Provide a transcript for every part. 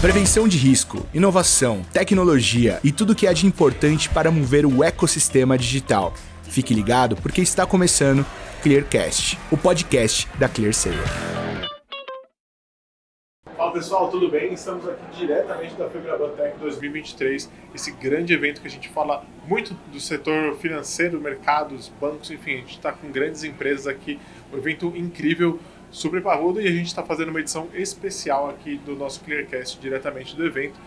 Prevenção de risco, inovação, tecnologia e tudo que há de importante para mover o ecossistema digital. Fique ligado porque está começando Clearcast, o podcast da ClearSale. Fala pessoal, tudo bem? Estamos aqui diretamente da Febraban Tech 2023, esse grande evento que a gente fala muito do setor financeiro, mercados, bancos, enfim, a gente está com grandes empresas aqui, um evento incrível super parrudo e a gente está fazendo uma edição especial aqui do nosso Clearcast diretamente do evento.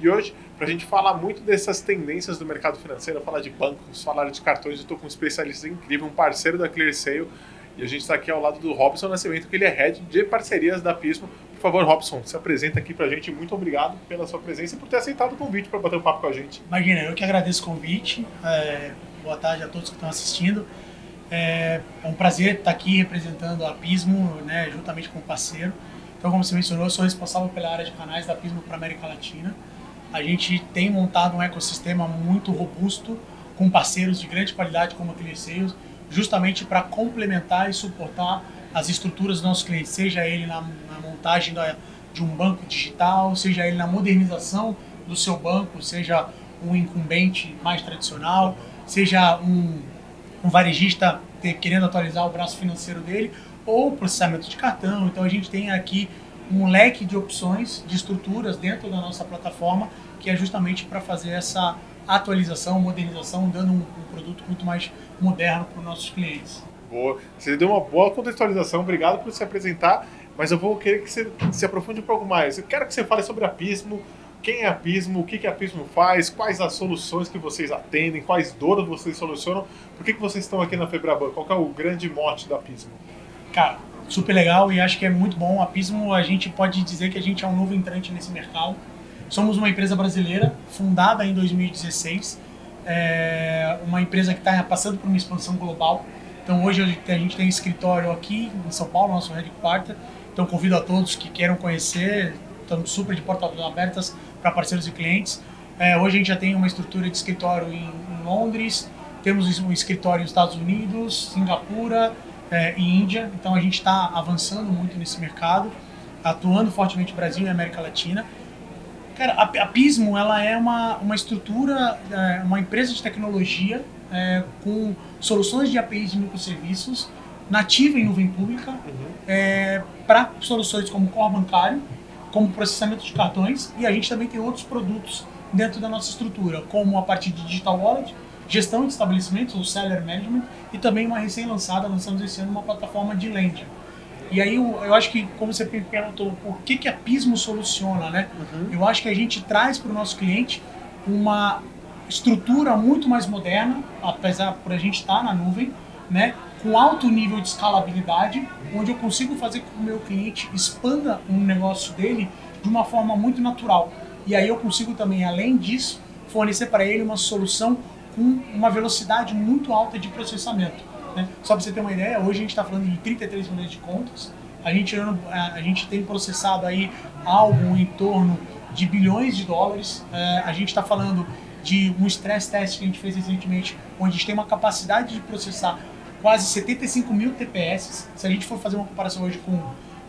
E hoje, para a gente falar muito dessas tendências do mercado financeiro, falar de bancos, falar de cartões, eu estou com um especialista incrível, um parceiro da ClearSale, e a gente está aqui ao lado do Robson Nascimento, que ele é head de parcerias da Pismo. Por favor, Robson, se apresenta aqui para a gente. Muito obrigado pela sua presença e por ter aceitado o convite para bater um papo com a gente. Imagina, eu que agradeço o convite. É, boa tarde a todos que estão assistindo. É, é, um prazer estar aqui representando a Pismo, né, juntamente com o parceiro. Então, como você mencionou, eu sou responsável pela área de canais da Pismo para América Latina. A gente tem montado um ecossistema muito robusto, com parceiros de grande qualidade como a ClearSales, justamente para complementar e suportar as estruturas dos nossos clientes, seja ele na, na montagem da, de um banco digital, seja ele na modernização do seu banco, seja um incumbente mais tradicional, seja um um varejista ter, querendo atualizar o braço financeiro dele, ou processamento de cartão. Então a gente tem aqui um leque de opções, de estruturas dentro da nossa plataforma, que é justamente para fazer essa atualização, modernização, dando um, um produto muito mais moderno para os nossos clientes. Boa. Você deu uma boa contextualização, obrigado por se apresentar, mas eu vou querer que você se aprofunde um pouco mais. Eu quero que você fale sobre a Pismo, quem é a Pismo, o que, que a Pismo faz, quais as soluções que vocês atendem, quais dores vocês solucionam, por que, que vocês estão aqui na Febraban, qual é o grande mote da Pismo? Cara, super legal e acho que é muito bom. A Pismo, a gente pode dizer que a gente é um novo entrante nesse mercado. Somos uma empresa brasileira, fundada em 2016, é uma empresa que está passando por uma expansão global. Então hoje a gente tem escritório aqui em São Paulo, nosso headquarter. Então convido a todos que queiram conhecer, super de portas abertas para parceiros e clientes. É, hoje a gente já tem uma estrutura de escritório em, em Londres, temos um escritório nos Estados Unidos, Singapura é, e Índia. Então a gente está avançando muito nesse mercado, atuando fortemente no Brasil e América Latina. Cara, a, a Pismo ela é uma, uma estrutura, é, uma empresa de tecnologia é, com soluções de APIs de microserviços nativa em nuvem pública uhum. É, para soluções como core bancário, como processamento de cartões e a gente também tem outros produtos dentro da nossa estrutura, como a parte de digital wallet, gestão de estabelecimentos, ou seller management, e também uma recém-lançada, lançamos esse ano uma plataforma de lending. E aí eu, eu, acho que, como você perguntou, por que, que a Pismo soluciona, né? Uhum. Eu acho que a gente traz para o nosso cliente uma estrutura muito mais moderna, apesar por a gente estar tá na nuvem, né? Com alto nível de escalabilidade, onde eu consigo fazer com que o meu cliente expanda um negócio dele de uma forma muito natural. E aí eu consigo também, além disso, fornecer para ele uma solução com uma velocidade muito alta de processamento. Né? Só para você ter uma ideia, hoje a gente está falando de 33 milhões de contas, a gente, a gente tem processado aí algo em torno de bilhões de dólares, é, a gente está falando de um stress test que a gente fez recentemente, onde a gente tem uma capacidade de processar quase 75 mil TPS. Se a gente for fazer uma comparação hoje com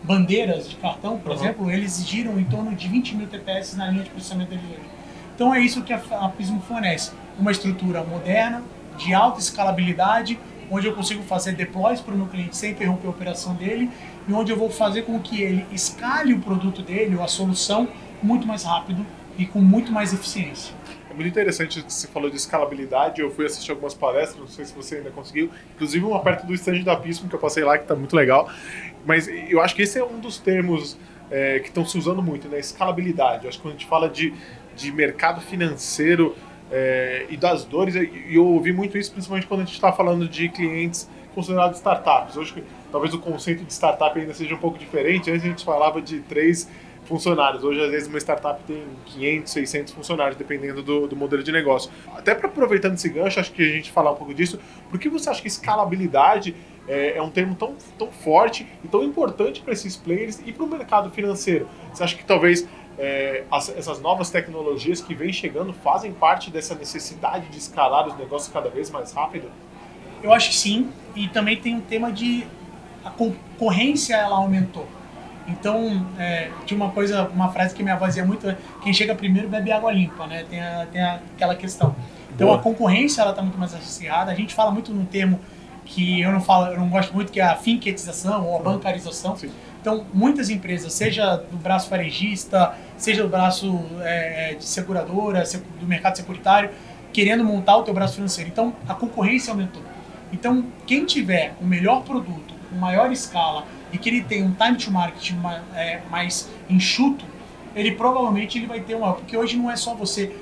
bandeiras de cartão, por uhum. exemplo, eles exigiram em torno de 20 mil TPS na linha de processamento deles hoje. Então é isso que a, a Pismo fornece. Uma estrutura moderna, de alta escalabilidade, onde eu consigo fazer deploys para o meu cliente sem interromper a operação dele e onde eu vou fazer com que ele escale o produto dele ou a solução muito mais rápido e com muito mais eficiência. É muito interessante que você falou de escalabilidade. Eu fui assistir algumas palestras, não sei se você ainda conseguiu. Inclusive uma perto do stand da Pismo, que eu passei lá, que está muito legal. Mas eu acho que esse é um dos termos é, que estão se usando muito, né? Escalabilidade. Eu acho que quando a gente fala de, de mercado financeiro é, e das dores, e eu ouvi muito isso principalmente quando a gente está falando de clientes considerados startups. Hoje, talvez o conceito de startup ainda seja um pouco diferente. Antes a gente falava de três funcionários. Hoje, às vezes, uma startup tem 500, 600 funcionários, dependendo do, do modelo de negócio. Até para aproveitando esse gancho, acho que a gente falar um pouco disso, por que você acha que escalabilidade é, é um termo tão, tão forte e tão importante para esses players e para o mercado financeiro? Você acha que talvez é, as, essas novas tecnologias que vêm chegando fazem parte dessa necessidade de escalar os negócios cada vez mais rápido? Eu acho que sim, e também tem um tema de a concorrência ela aumentou. Então, é, tinha uma coisa, uma frase que minha avó dizia muito, quem chega primeiro bebe água limpa, né? Tem, a, tem a, aquela questão. Então Boa. a concorrência ela está muito mais acirrada. A gente fala muito num termo que eu não falo, eu não gosto muito que é a finquetização ou a bancarização. Sim. Então muitas empresas, seja do braço varejista, seja do braço é, de seguradora, do mercado securitário, querendo montar o teu braço financeiro. Então a concorrência aumentou. Então quem tiver o melhor produto, com maior escala e que ele tem um time to market é, mais enxuto, ele provavelmente ele vai ter uma, porque hoje não é só você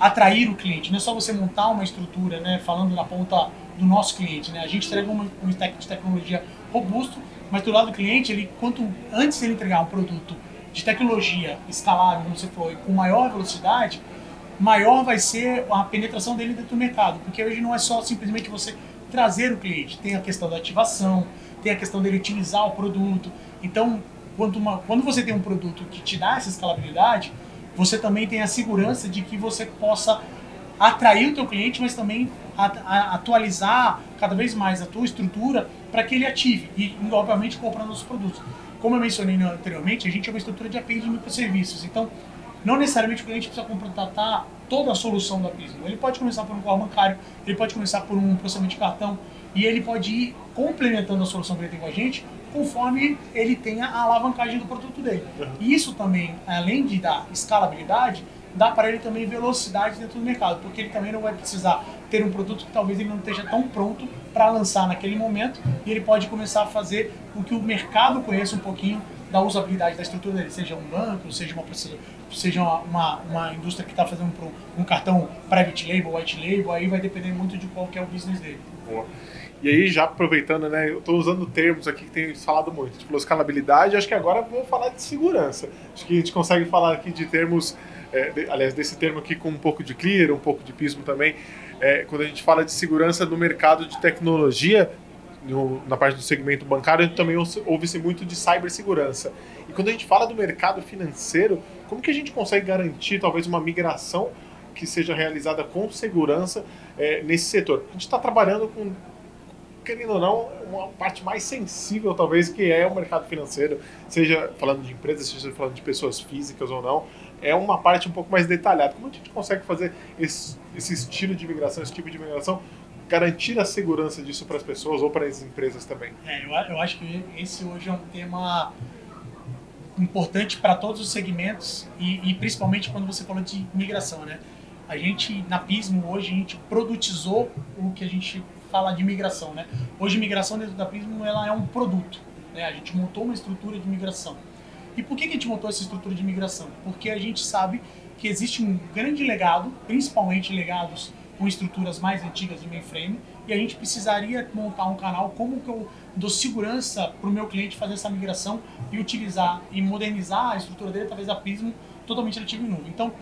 atrair o cliente, não é só você montar uma estrutura, né, falando na ponta do nosso cliente, né? A gente entrega uma, um stack de tecnologia robusto, mas do lado do cliente, ele quanto antes ele entregar um produto de tecnologia escalável, como você foi, com maior velocidade, maior vai ser a penetração dele dentro do mercado, porque hoje não é só simplesmente você trazer o cliente, tem a questão da ativação, tem a questão dele utilizar o produto. Então, quando, uma, quando você tem um produto que te dá essa escalabilidade, você também tem a segurança de que você possa atrair o teu cliente, mas também atualizar cada vez mais a tua estrutura para que ele ative e, obviamente, comprando os produtos. Como eu mencionei anteriormente, a gente é uma estrutura de API de microserviços. Então, não necessariamente o cliente precisa contratar toda a solução da Pismo. Ele pode começar por um carro bancário, ele pode começar por um processamento de cartão e ele pode ir complementando a solução que ele tem com a gente conforme ele tenha a alavancagem do produto dele. E isso também, além de dar escalabilidade, dá para ele também velocidade dentro do mercado, porque ele também não vai precisar ter um produto que talvez ele não esteja tão pronto para lançar naquele momento e ele pode começar a fazer com que o mercado conheça um pouquinho da usabilidade da estrutura dele, seja um banco, seja uma seja uma, uma indústria que está fazendo um, um cartão private label, white label, aí vai depender muito de qual que é o business dele. Boa. E aí, já aproveitando, né, eu estou usando termos aqui que tem falado muito. Falou escalabilidade, acho que agora vou falar de segurança. Acho que a gente consegue falar aqui de termos, é, de, aliás, desse termo aqui com um pouco de clear, um pouco de pismo também. É, quando a gente fala de segurança no mercado de tecnologia, no, na parte do segmento bancário, também ouve-se muito de cibersegurança. E quando a gente fala do mercado financeiro, como que a gente consegue garantir talvez uma migração que seja realizada com segurança é, nesse setor? A gente está trabalhando com querendo ou não, uma parte mais sensível, talvez, que é o mercado financeiro, seja falando de empresas, seja falando de pessoas físicas ou não, é uma parte um pouco mais detalhada. Como a gente consegue fazer esse, esse estilo de migração, esse tipo de migração, garantir a segurança disso para as pessoas ou para as empresas também? É, eu, eu acho que esse hoje é um tema importante para todos os segmentos e, e, principalmente quando você falou de migração, né? A gente, na Pismo, hoje, a gente produtizou o que a gente fala de migração, né? Hoje, migração dentro da Prisma ela é um produto, né? A gente montou uma estrutura de migração. E por que, que a gente montou essa estrutura de migração? Porque a gente sabe que existe um grande legado, principalmente legados com estruturas mais antigas de mainframe, e a gente precisaria montar um canal como que eu dou segurança para o meu cliente fazer essa migração e utilizar e modernizar a estrutura dele através da Prisma totalmente nativa e nuvem. Então,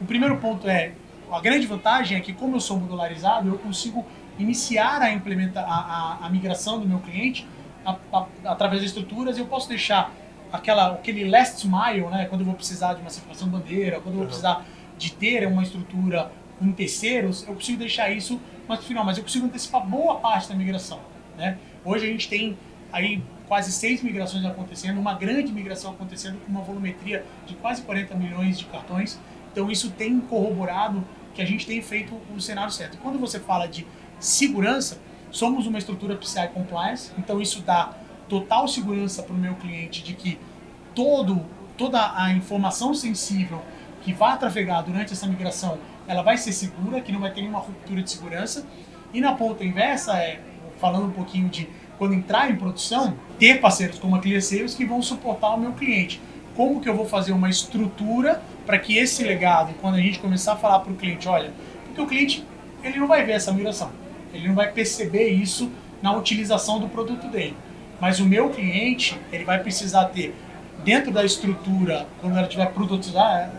o primeiro ponto é a grande vantagem é que como eu sou modularizado, eu consigo iniciar a, implementa, a, a, a migração do meu cliente a, através de estruturas, eu posso deixar aquela, aquele last mile, né, quando eu vou precisar de uma certificação bandeira, quando eu vou precisar de ter uma estrutura em terceiros, eu consigo deixar isso mais no final, mas eu consigo antecipar boa parte da migração. Né? Hoje a gente tem aí quase seis migrações acontecendo, uma grande migração acontecendo com uma volumetria de quase 40 milhões de cartões. Então isso tem corroborado que a gente tem feito o cenário certo. Quando você fala de segurança, somos uma estrutura PCI Compliance, então isso dá total segurança para o meu cliente de que todo, toda a informação sensível que vai trafegar durante essa migração, ela vai ser segura, que não vai ter nenhuma ruptura de segurança. E na ponta inversa, é, falando um pouquinho de quando entrar em produção, ter parceiros como a Clear Sales que vão suportar o meu cliente. Como que eu vou fazer uma estrutura para que esse legado, quando a gente começar a falar para o cliente, olha, porque o cliente ele não vai ver essa migração. Ele não vai perceber isso na utilização do produto dele. Mas o meu cliente, ele vai precisar ter, dentro da estrutura, quando ela estiver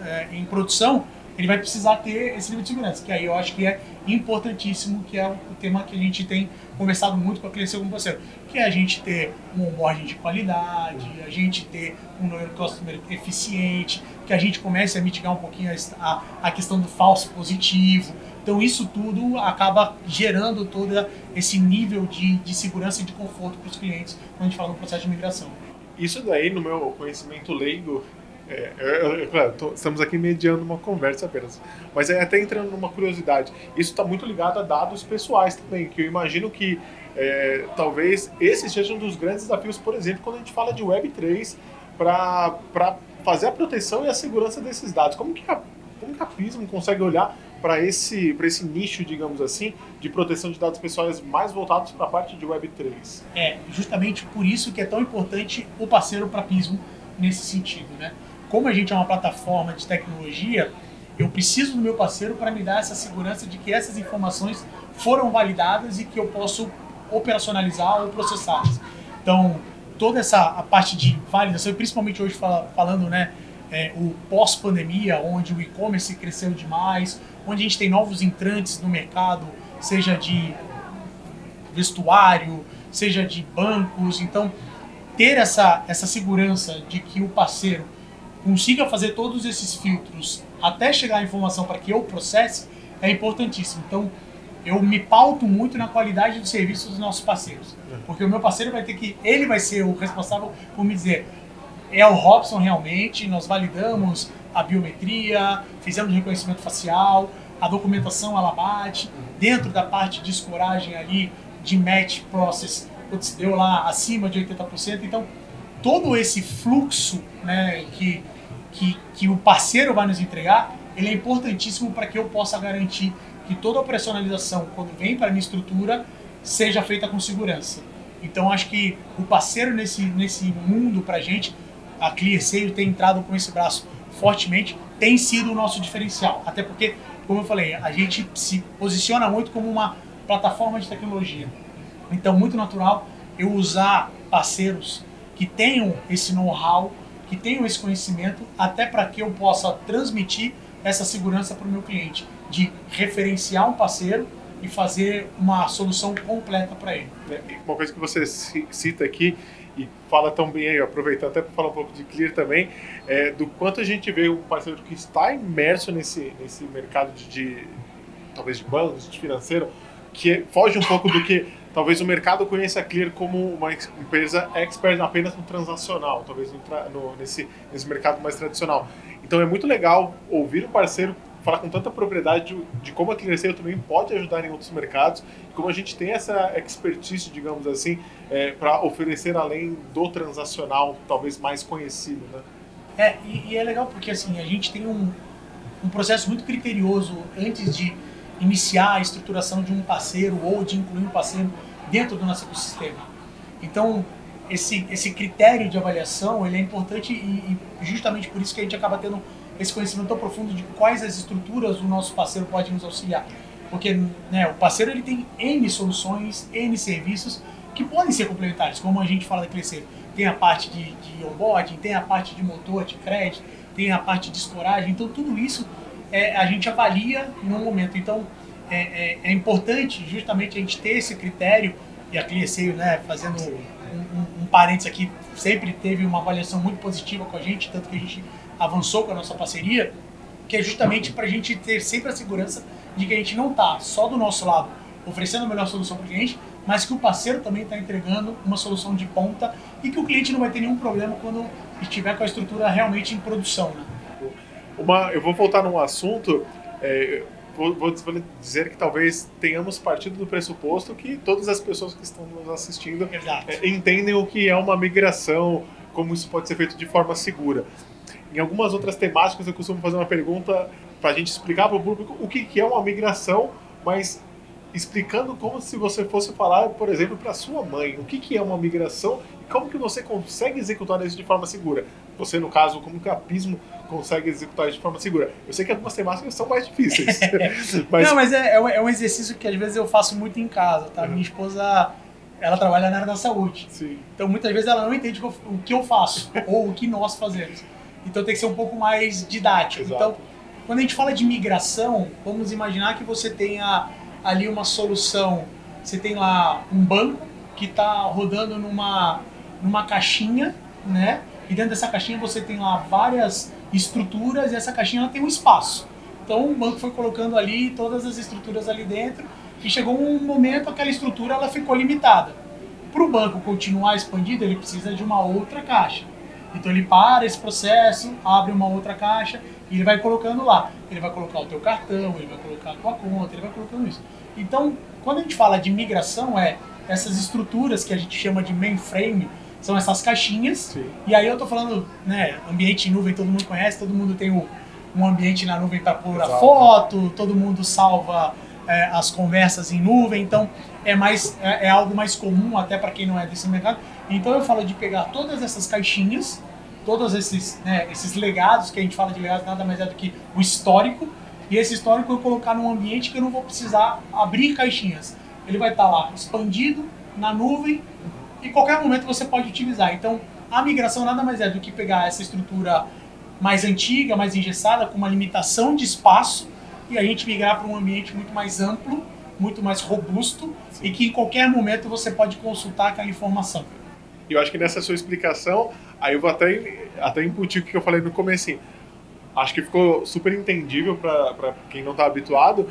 é, em produção, ele vai precisar ter esse nível de segurança, que aí eu acho que é importantíssimo, que é o tema que a gente tem conversado muito com a cliente como parceiro, que é a gente ter um onboarding de qualidade, a gente ter um número customer eficiente, que a gente comece a mitigar um pouquinho a, a questão do falso positivo, então isso tudo acaba gerando todo esse nível de, de segurança e de conforto para os clientes quando a gente fala no processo de migração. isso daí, no meu conhecimento leigo, é, claro, tô, estamos aqui mediando uma conversa apenas. Mas é até entrando numa curiosidade. Isso está muito ligado a dados pessoais também, que eu imagino que é, talvez esse seja um dos grandes desafios, por exemplo, quando a gente fala de Web3, para fazer a proteção e a segurança desses dados. Como que a, como que a Pismo consegue olhar para esse, esse nicho, digamos assim, de proteção de dados pessoais mais voltados para a parte de Web3? É, justamente por isso que é tão importante o parceiro para Pismo nesse sentido, né? Como a gente é uma plataforma de tecnologia, eu preciso do meu parceiro para me dar essa segurança de que essas informações foram validadas e que eu posso operacionalizar ou processá-las. Então, toda essa a parte de validação, principalmente hoje fala, falando, né, é, o pós-pandemia, onde o e-commerce cresceu demais, onde a gente tem novos entrantes no mercado, seja de vestuário, seja de bancos. Então, ter essa, essa segurança de que o parceiro consiga fazer todos esses filtros até chegar a informação para que eu processe é importantíssimo. Então, eu me pauto muito na qualidade do serviço dos nossos parceiros. Porque o meu parceiro vai ter que. Ele vai ser o responsável por me dizer: é o Robson realmente, nós validamos a biometria, fizemos reconhecimento facial, a documentação ela bate, dentro da parte de escoragem ali, de match process, putz, deu lá acima de 80%. Então, todo esse fluxo né, que, que, que o parceiro vai nos entregar, ele é importantíssimo para que eu possa garantir que toda a operacionalização, quando vem para a minha estrutura, seja feita com segurança. Então, acho que o parceiro nesse, nesse mundo para a gente, a ClearSale tem entrado com esse braço fortemente, tem sido o nosso diferencial. Até porque, como eu falei, a gente se posiciona muito como uma plataforma de tecnologia. Então, muito natural eu usar parceiros que tenham esse know-how, que tenham esse conhecimento, até para que eu possa transmitir essa segurança para o meu cliente, de referenciar um parceiro e fazer uma solução completa para ele. É, uma coisa que você cita aqui e fala tão bem aí, aproveitando até para falar um pouco de Clear também, é, do quanto a gente vê um parceiro que está imerso nesse, nesse mercado de, de talvez de bancos, de financeiro, que foge um pouco do que talvez o mercado conheça a Clear como uma empresa expert apenas no transacional, talvez no, no, nesse, nesse mercado mais tradicional. Então é muito legal ouvir o parceiro falar com tanta propriedade de, de como a Clearseio também pode ajudar em outros mercados, como a gente tem essa expertise, digamos assim, é, para oferecer além do transacional, talvez mais conhecido, né? É, e, e, é legal porque assim, a gente tem um, um processo muito criterioso antes de iniciar a estruturação de um parceiro ou de incluir um parceiro dentro do nosso ecossistema. Então, esse, esse critério de avaliação ele é importante e, e justamente por isso que a gente acaba tendo esse conhecimento tão profundo de quais as estruturas o nosso parceiro pode nos auxiliar. Porque né, o parceiro ele tem N soluções, N serviços que podem ser complementares, como a gente fala da Crescer. Tem a parte de, de onboarding, tem a parte de motor, de crédito, tem a parte de escoragem. Então, tudo isso é, a gente avalia no momento. Então, é, é, é, importante justamente a gente ter esse critério, e a Crescer, né, fazendo um, um, um parênteses aqui, sempre teve uma avaliação muito positiva com a gente, tanto que a gente avançou com a nossa parceria, que é justamente para a gente ter sempre a segurança de que a gente não está só do nosso lado oferecendo a melhor solução para o cliente, mas que o parceiro também está entregando uma solução de ponta e que o cliente não vai ter nenhum problema quando estiver com a estrutura realmente em produção. Né? Uma, eu vou voltar num assunto, é, vou, vou, dizer que talvez tenhamos partido do pressuposto que todas as pessoas que estão nos assistindo é, entendem o que é uma migração, como isso pode ser feito de forma segura. Em algumas outras temáticas eu costumo fazer uma pergunta para a gente explicar para o público o que, que é uma migração, mas explicando como se você fosse falar, por exemplo, para sua mãe, o que, que é uma migração e como que você consegue executar isso de forma segura. Você, no caso, como que a Pismo consegue executar isso de forma segura. Eu sei que algumas temáticas são mais difíceis. mas... Não, mas é, é, um exercício que às vezes eu faço muito em casa, tá? Uhum. Minha esposa, ela trabalha na área da saúde. Sim. Então, muitas vezes ela não entende o que eu faço ou o que nós fazemos. Então tem que ser um pouco mais didático. Exato. Então, quando a gente fala de migração, vamos imaginar que você tenha ali uma solução. Você tem lá um banco que está rodando numa, numa caixinha, né? E dentro dessa caixinha você tem lá várias estruturas e essa caixinha ela tem um espaço. Então o banco foi colocando ali todas as estruturas ali dentro e chegou um momento aquela estrutura ela ficou limitada. Para o banco continuar expandido, ele precisa de uma outra caixa. Então ele para esse processo, abre uma outra caixa e ele vai colocando lá. Ele vai colocar o teu cartão, ele vai colocar a tua conta, ele vai colocando isso. Então, quando a gente fala de migração, é essas estruturas que a gente chama de mainframe, são essas caixinhas. Sim. E aí eu tô falando, né, ambiente em nuvem, todo mundo conhece, todo mundo tem o, um ambiente na nuvem para pôr Exato. a foto, todo mundo salva é, as conversas em nuvem, então é mais é, é algo mais comum até para quem não é desse mercado. Então eu falo de pegar todas essas caixinhas, todos esses, né, esses legados que a gente fala de legados nada mais é do que o histórico e esse histórico eu colocar num ambiente que eu não vou precisar abrir caixinhas. Ele vai estar lá expandido na nuvem e qualquer momento você pode utilizar. Então, a migração nada mais é do que pegar essa estrutura mais antiga, mais engessada, com uma limitação de espaço e a gente migrar para um ambiente muito mais amplo, muito mais robusto Sim. e que em qualquer momento você pode consultar aquela informação. E eu acho que nessa sua explicação, aí eu vou até, até imputir o que eu falei no começo acho que ficou super entendível para quem não está habituado,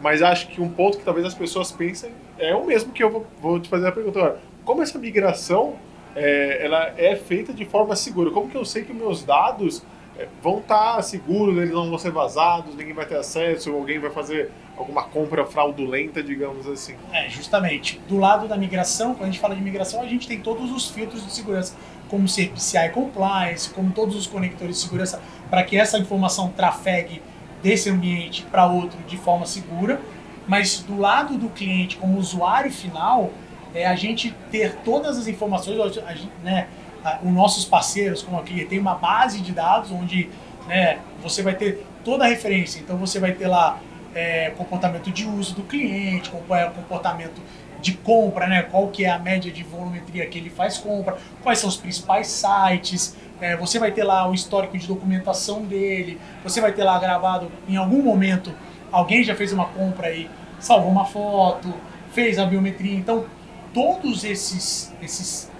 mas acho que um ponto que talvez as pessoas pensem é o mesmo que eu vou, vou te fazer a pergunta agora. Como essa migração é, ela é feita de forma segura? Como que eu sei que meus dados é, vão estar tá seguros, eles não vão ser vazados, ninguém vai ter acesso, alguém vai fazer alguma compra fraudulenta, digamos assim. É, justamente. Do lado da migração, quando a gente fala de migração, a gente tem todos os filtros de segurança, como ser PCI Compliance, como todos os conectores de segurança, para que essa informação trafegue desse ambiente para outro de forma segura. Mas do lado do cliente, como usuário final, é a gente ter todas as informações, a né, os nossos parceiros, como aqui, tem uma base de dados onde né, você vai ter toda a referência. Então você vai ter lá é, comportamento de uso do cliente, qual é o comportamento de compra, né? qual que é a média de volumetria que ele faz compra, quais são os principais sites, é, você vai ter lá o histórico de documentação dele, você vai ter lá gravado em algum momento alguém já fez uma compra e salvou uma foto, fez a biometria, então todos esses, esses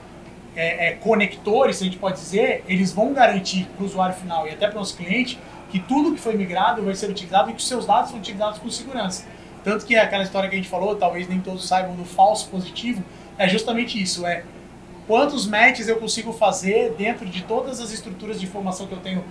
é, é, conectores, a gente pode dizer, eles vão garantir para o usuário final e até para o nosso cliente que tudo que foi migrado vai ser utilizado e que os seus dados são utilizados com segurança. Tanto que aquela história que a gente falou, talvez nem todos saibam do falso positivo, é justamente isso, é quantos matches eu consigo fazer dentro de todas as estruturas de informação que eu tenho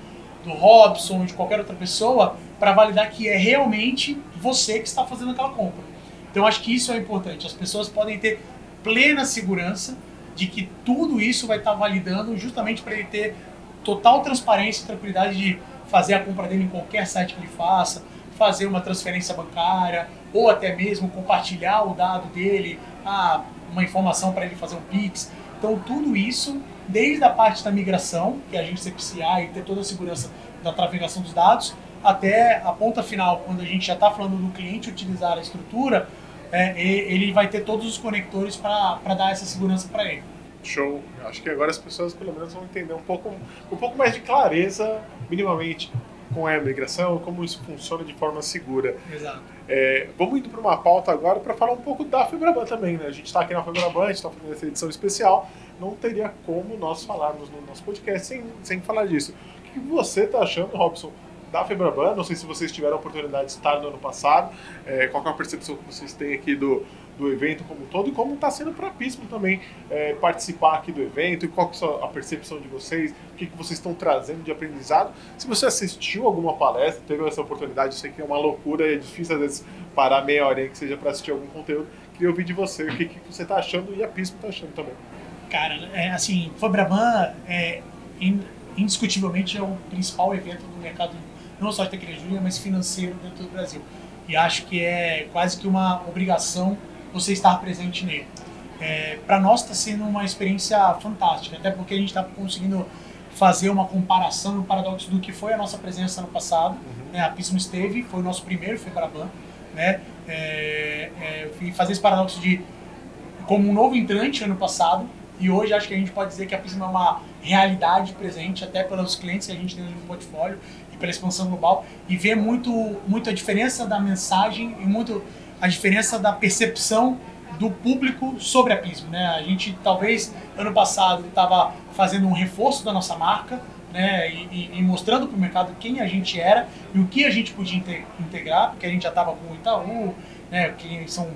do Robson, ou de qualquer outra pessoa, para validar que é realmente você que está fazendo aquela compra. Então acho que isso é importante. As pessoas podem ter plena segurança de que tudo isso vai estar validando justamente para ele ter total transparência e tranquilidade de fazer a compra dele em qualquer site que ele faça, fazer uma transferência bancária, ou até mesmo compartilhar o dado dele, ah, uma informação para ele fazer um Pix. Então, tudo isso, desde a parte da migração, que é a gente PCI e ter toda a segurança da trafegação dos dados, até a ponta final, quando a gente já está falando do cliente utilizar a estrutura, é, ele vai ter todos os conectores para dar essa segurança para ele. Show. Acho que agora as pessoas pelo menos vão entender um pouco, um pouco mais de clareza, minimamente, com a migração, como isso funciona de forma segura. Exato. É, vamos indo para uma pauta agora para falar um pouco da Febraban também, né? A gente está aqui na Febraban, a gente está fazendo essa edição especial, não teria como nós falarmos no nosso podcast sem, sem falar disso. O que você está achando, Robson, da Febraban? Não sei se vocês tiveram a oportunidade de estar no ano passado, é, qual é a percepção que vocês têm aqui do, do evento como um todo e como está sendo para a PISM também é, participar aqui do evento e qual que é a percepção de vocês, o que, que vocês estão trazendo de aprendizado. Se você assistiu alguma palestra, teve essa oportunidade, eu sei que é uma loucura, é difícil às vezes parar meia hora que seja para assistir algum conteúdo. Queria ouvir de você o que, que você está achando e a PISM está achando também. Cara, é, assim, Fabraban é indiscutivelmente é o principal evento do mercado, não só de tecnologia, mas financeiro dentro do Brasil. E acho que é quase que uma obrigação você estar presente nele. É, para nós está sendo uma experiência fantástica, até porque a gente está conseguindo fazer uma comparação, um paradoxo do que foi a nossa presença no passado. Uhum. Né? A Pismo esteve, foi o nosso primeiro Febraban, né? É, é, e fazer esse paradoxo de como um novo entrante ano passado e hoje acho que a gente pode dizer que a Pismo é uma realidade presente até pelos clientes que a gente tem no portfólio e pela expansão global e ver muito, muito a diferença da mensagem e muito a diferença da percepção do público sobre a Pismo. Né? A gente talvez ano passado estava fazendo um reforço da nossa marca né? e, e, e mostrando para o mercado quem a gente era e o que a gente podia integrar, porque a gente já estava com o Itaú, né? que são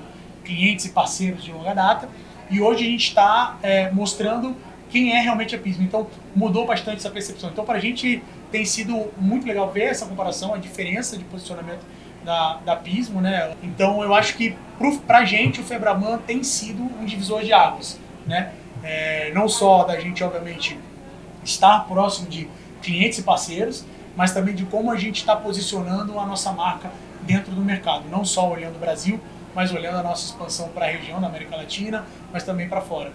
clientes e parceiros de longa data. E hoje a gente está é, mostrando quem é realmente a Pismo. Então mudou bastante essa percepção. Então para a gente tem sido muito legal ver essa comparação, a diferença de posicionamento da, da Pismo, né? Então eu acho que para a gente o Febraban tem sido um divisor de águas, né? É, não só da gente, obviamente, estar próximo de clientes e parceiros, mas também de como a gente está posicionando a nossa marca dentro do mercado, não só olhando o Brasil, mas olhando a nossa expansão para a região da América Latina, mas também para fora.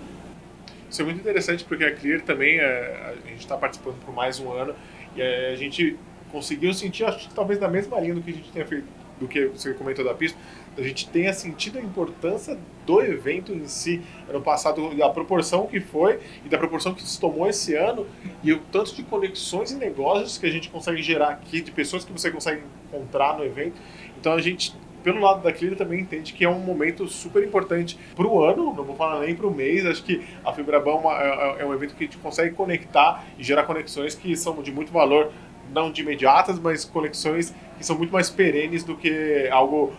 Isso é muito interessante porque a Clear também, é, a gente está participando por mais um ano e é, a gente conseguiu sentir, acho que talvez na mesma linha do que a gente tenha feito, do que você comentou da pista, a gente tenha sentido a importância do evento em si. Ano passado, a proporção que foi e da proporção que se tomou esse ano e o tanto de conexões e negócios que a gente consegue gerar aqui, de pessoas que você consegue encontrar no evento. Então a gente pelo lado da Clear também entende que é um momento super importante para o ano, não vou falar nem para o mês, acho que a Fibrabão é, é, é um evento que a gente consegue conectar e gerar conexões que são de muito valor, não de imediatas, mas conexões que são muito mais perenes do que algo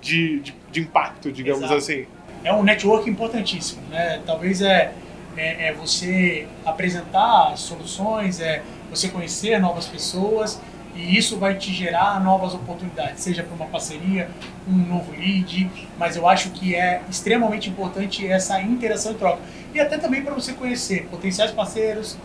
de, de, de impacto, digamos Exato. assim. É um network importantíssimo, né? Talvez é, é, é você apresentar soluções, é você conhecer novas pessoas e isso vai te gerar novas oportunidades, seja para uma parceria, um novo lead, mas eu acho que é extremamente importante essa interação e troca. E até também para você conhecer potenciais parceiros,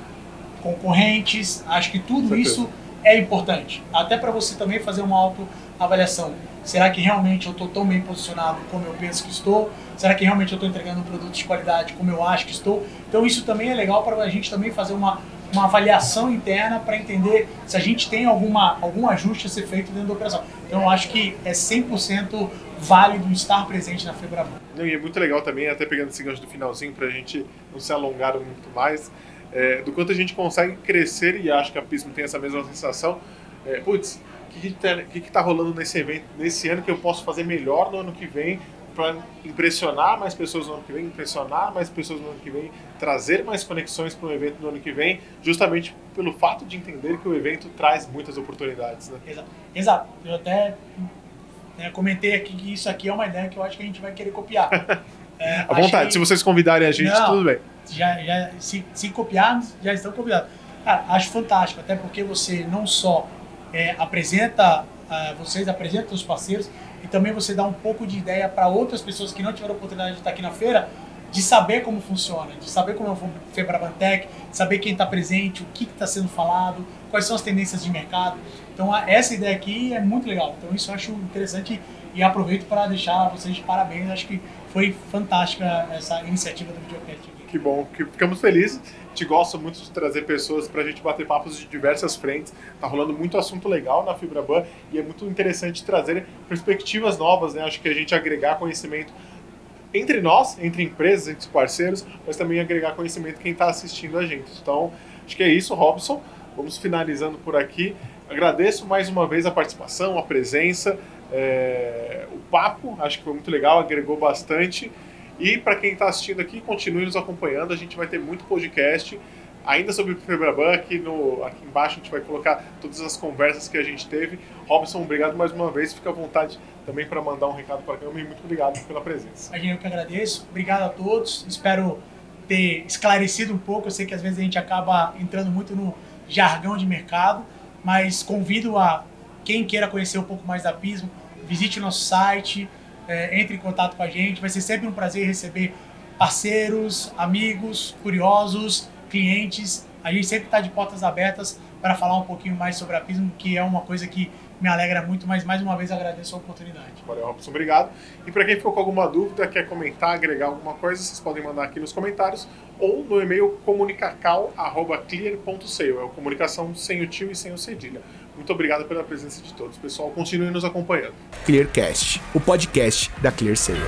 concorrentes, acho que tudo isso é importante. Até para você também fazer uma autoavaliação. Será que realmente eu estou tão bem posicionado como eu penso que estou? Será que realmente eu estou entregando um produto de qualidade como eu acho que estou? Então isso também é legal para a gente também fazer uma uma avaliação interna para entender se a gente tem alguma, algum ajuste a ser feito dentro da operação. Então, eu acho que é 100% válido estar presente na Febraban. E é muito legal também, até pegando esse gancho do finalzinho, para a gente não se alongar muito mais, é, do quanto a gente consegue crescer, e acho que a Pismo tem essa mesma sensação, é, putz, o que está tá rolando nesse evento, nesse ano que eu posso fazer melhor no ano que vem, para impressionar mais pessoas no ano que vem, impressionar mais pessoas no ano que vem, trazer mais conexões para o evento no ano que vem, justamente pelo fato de entender que o evento traz muitas oportunidades. Né? Exato. Exato. Eu até né, comentei aqui que isso aqui é uma ideia que eu acho que a gente vai querer copiar. É, à vontade, que... se vocês convidarem a gente, Não, tudo bem. Já, já, se, se copiarmos, já estão convidados. Cara, acho fantástico, até porque você não só é, apresenta, uh, vocês apresentam os parceiros, e também você dá um pouco de ideia para outras pessoas que não tiveram oportunidade de estar aqui na feira, de saber como funciona, de saber como é o Febrabantec, saber quem está presente, o que está sendo falado, quais são as tendências de mercado. Então essa ideia aqui é muito legal. Então isso eu acho interessante e aproveito para deixar vocês de parabéns. Acho que foi fantástica essa iniciativa do Videocast. Que bom, que ficamos felizes. A gente gosta muito de trazer pessoas para a gente bater papos de diversas frentes. Tá rolando muito assunto legal na FibraBan e é muito interessante trazer perspectivas novas, né? Acho que a gente agregar conhecimento entre nós, entre empresas, entre parceiros, mas também agregar conhecimento quem está assistindo a gente. Então, acho que é isso, Robson. Vamos finalizando por aqui. Agradeço mais uma vez a participação, a presença, é... o papo. Acho que foi muito legal, agregou bastante. E para quem está assistindo aqui, continue nos acompanhando. A gente vai ter muito podcast ainda sobre o Febraban. Aqui, no, aqui embaixo a gente vai colocar todas as conversas que a gente teve. Robson, obrigado mais uma vez. Fica à vontade também para mandar um recado para a e muito obrigado pela presença. Gente que agradeço. Obrigado a todos. Espero ter esclarecido um pouco. Eu sei que às vezes a gente acaba entrando muito no jargão de mercado, mas convido a quem queira conhecer um pouco mais da Pismo, visite nosso site é, entre em contato com a gente. Vai ser sempre um prazer receber parceiros, amigos, curiosos, clientes. A gente sempre está de portas abertas para falar um pouquinho mais sobre a Pismo, que é uma coisa que me alegra muito, mas mais uma vez agradeço a oportunidade. Valeu, Robson, obrigado. E para quem ficou com alguma dúvida, quer comentar, agregar alguma coisa, vocês podem mandar aqui nos comentários ou no e-mail comunicacal.clear.sale. É o comunicação sem o tio e sem o cedilha. Muito obrigado pela presença de todos, pessoal. Continue nos acompanhando. Clearcast, o podcast da ClearSale.